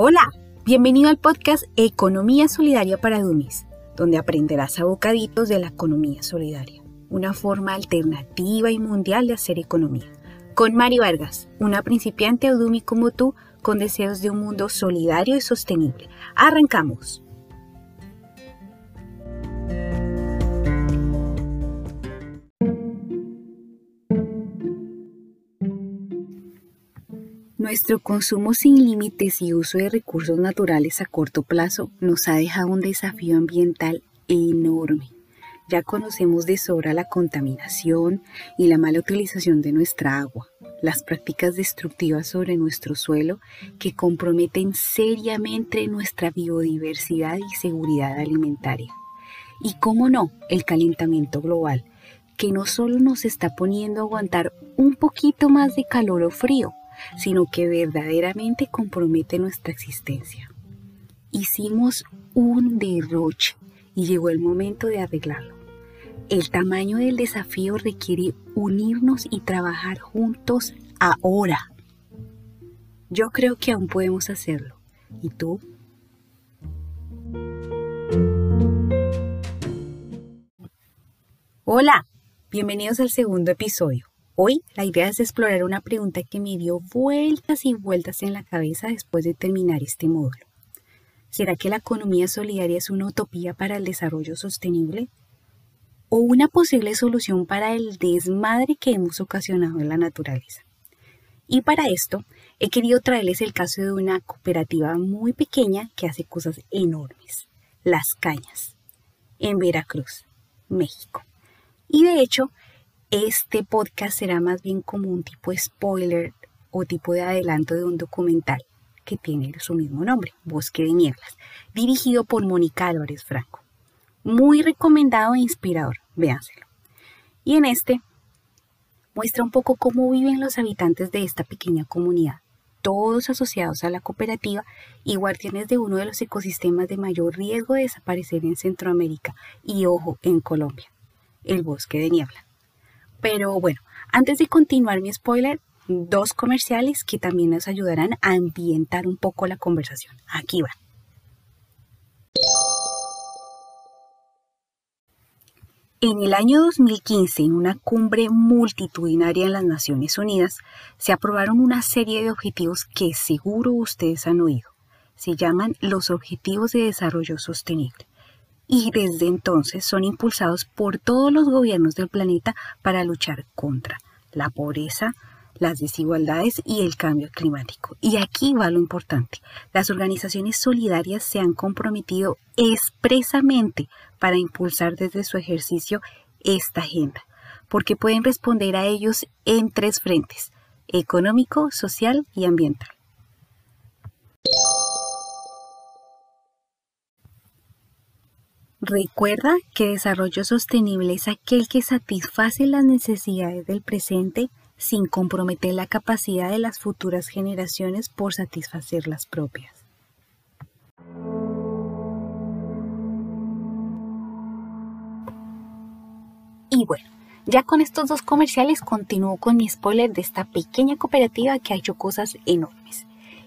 Hola, bienvenido al podcast Economía Solidaria para Dummies, donde aprenderás a bocaditos de la economía solidaria, una forma alternativa y mundial de hacer economía. Con Mari Vargas, una principiante Udumi como tú, con deseos de un mundo solidario y sostenible. Arrancamos. Nuestro consumo sin límites y uso de recursos naturales a corto plazo nos ha dejado un desafío ambiental enorme. Ya conocemos de sobra la contaminación y la mala utilización de nuestra agua, las prácticas destructivas sobre nuestro suelo que comprometen seriamente nuestra biodiversidad y seguridad alimentaria. Y cómo no, el calentamiento global, que no solo nos está poniendo a aguantar un poquito más de calor o frío, sino que verdaderamente compromete nuestra existencia. Hicimos un derroche y llegó el momento de arreglarlo. El tamaño del desafío requiere unirnos y trabajar juntos ahora. Yo creo que aún podemos hacerlo. ¿Y tú? Hola, bienvenidos al segundo episodio. Hoy la idea es explorar una pregunta que me dio vueltas y vueltas en la cabeza después de terminar este módulo. ¿Será que la economía solidaria es una utopía para el desarrollo sostenible? ¿O una posible solución para el desmadre que hemos ocasionado en la naturaleza? Y para esto he querido traerles el caso de una cooperativa muy pequeña que hace cosas enormes, Las Cañas, en Veracruz, México. Y de hecho, este podcast será más bien como un tipo spoiler o tipo de adelanto de un documental que tiene su mismo nombre, Bosque de Nieblas, dirigido por Mónica Álvarez Franco. Muy recomendado e inspirador, véanselo. Y en este muestra un poco cómo viven los habitantes de esta pequeña comunidad, todos asociados a la cooperativa y guardianes de uno de los ecosistemas de mayor riesgo de desaparecer en Centroamérica y, ojo, en Colombia, el bosque de niebla. Pero bueno, antes de continuar mi spoiler, dos comerciales que también nos ayudarán a ambientar un poco la conversación. Aquí va. En el año 2015, en una cumbre multitudinaria en las Naciones Unidas, se aprobaron una serie de objetivos que seguro ustedes han oído. Se llaman los Objetivos de Desarrollo Sostenible y desde entonces son impulsados por todos los gobiernos del planeta para luchar contra la pobreza, las desigualdades y el cambio climático. Y aquí va lo importante. Las organizaciones solidarias se han comprometido expresamente para impulsar desde su ejercicio esta agenda, porque pueden responder a ellos en tres frentes, económico, social y ambiental. Recuerda que desarrollo sostenible es aquel que satisface las necesidades del presente sin comprometer la capacidad de las futuras generaciones por satisfacer las propias. Y bueno, ya con estos dos comerciales continúo con mi spoiler de esta pequeña cooperativa que ha hecho cosas enormes.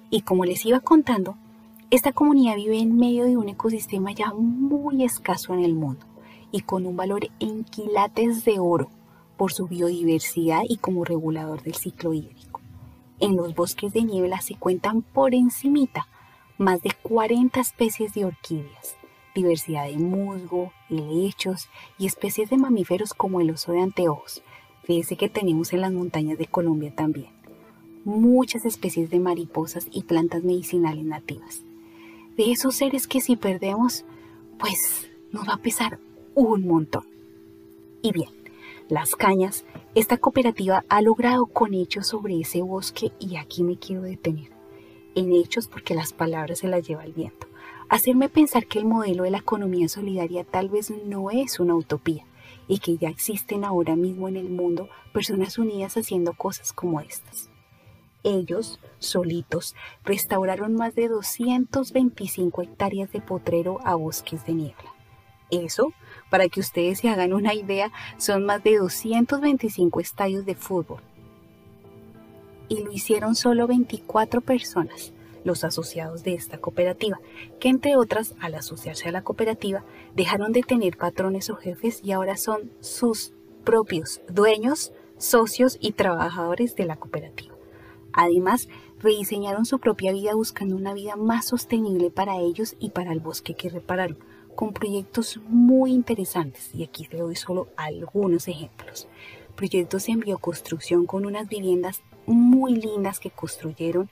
Y como les iba contando, esta comunidad vive en medio de un ecosistema ya muy escaso en el mundo y con un valor en quilates de oro por su biodiversidad y como regulador del ciclo hídrico. En los bosques de niebla se cuentan por encimita más de 40 especies de orquídeas, diversidad de musgo, helechos y especies de mamíferos como el oso de anteojos, fíjese que tenemos en las montañas de Colombia también. Muchas especies de mariposas y plantas medicinales nativas de esos seres que si perdemos, pues nos va a pesar un montón. Y bien, Las Cañas, esta cooperativa ha logrado con hechos sobre ese bosque y aquí me quiero detener. En hechos porque las palabras se las lleva el viento. Hacerme pensar que el modelo de la economía solidaria tal vez no es una utopía y que ya existen ahora mismo en el mundo personas unidas haciendo cosas como estas. Ellos, solitos, restauraron más de 225 hectáreas de potrero a bosques de niebla. Eso, para que ustedes se hagan una idea, son más de 225 estadios de fútbol. Y lo hicieron solo 24 personas, los asociados de esta cooperativa, que entre otras, al asociarse a la cooperativa, dejaron de tener patrones o jefes y ahora son sus propios dueños, socios y trabajadores de la cooperativa. Además, rediseñaron su propia vida buscando una vida más sostenible para ellos y para el bosque que repararon, con proyectos muy interesantes, y aquí te doy solo algunos ejemplos. Proyectos en bioconstrucción con unas viviendas muy lindas que construyeron,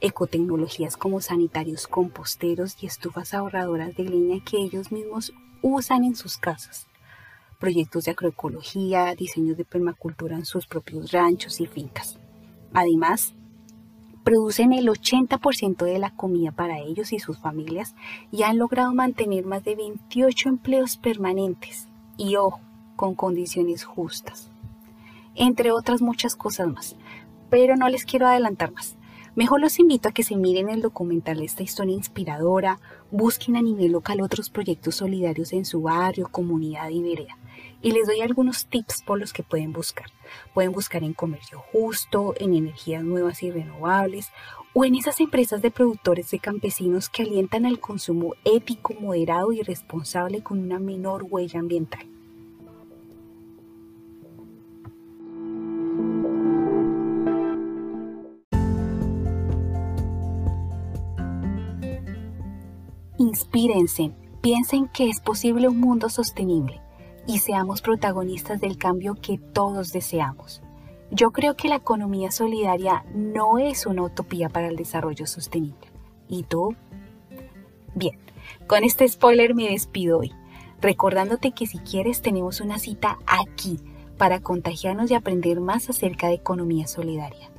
ecotecnologías como sanitarios composteros y estufas ahorradoras de leña que ellos mismos usan en sus casas. Proyectos de agroecología, diseños de permacultura en sus propios ranchos y fincas. Además, producen el 80% de la comida para ellos y sus familias y han logrado mantener más de 28 empleos permanentes y ojo, con condiciones justas. Entre otras muchas cosas más, pero no les quiero adelantar más. Mejor los invito a que se miren el documental de esta historia inspiradora, busquen a nivel local otros proyectos solidarios en su barrio, comunidad y vereda y les doy algunos tips por los que pueden buscar. Pueden buscar en comercio justo, en energías nuevas y renovables o en esas empresas de productores de campesinos que alientan al consumo ético, moderado y responsable con una menor huella ambiental. Inspírense, piensen que es posible un mundo sostenible y seamos protagonistas del cambio que todos deseamos. Yo creo que la economía solidaria no es una utopía para el desarrollo sostenible. ¿Y tú? Bien, con este spoiler me despido hoy, recordándote que si quieres tenemos una cita aquí para contagiarnos y aprender más acerca de economía solidaria.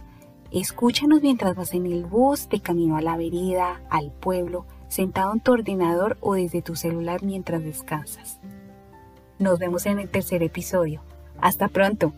Escúchanos mientras vas en el bus, de camino a la vereda, al pueblo, sentado en tu ordenador o desde tu celular mientras descansas. Nos vemos en el tercer episodio. Hasta pronto.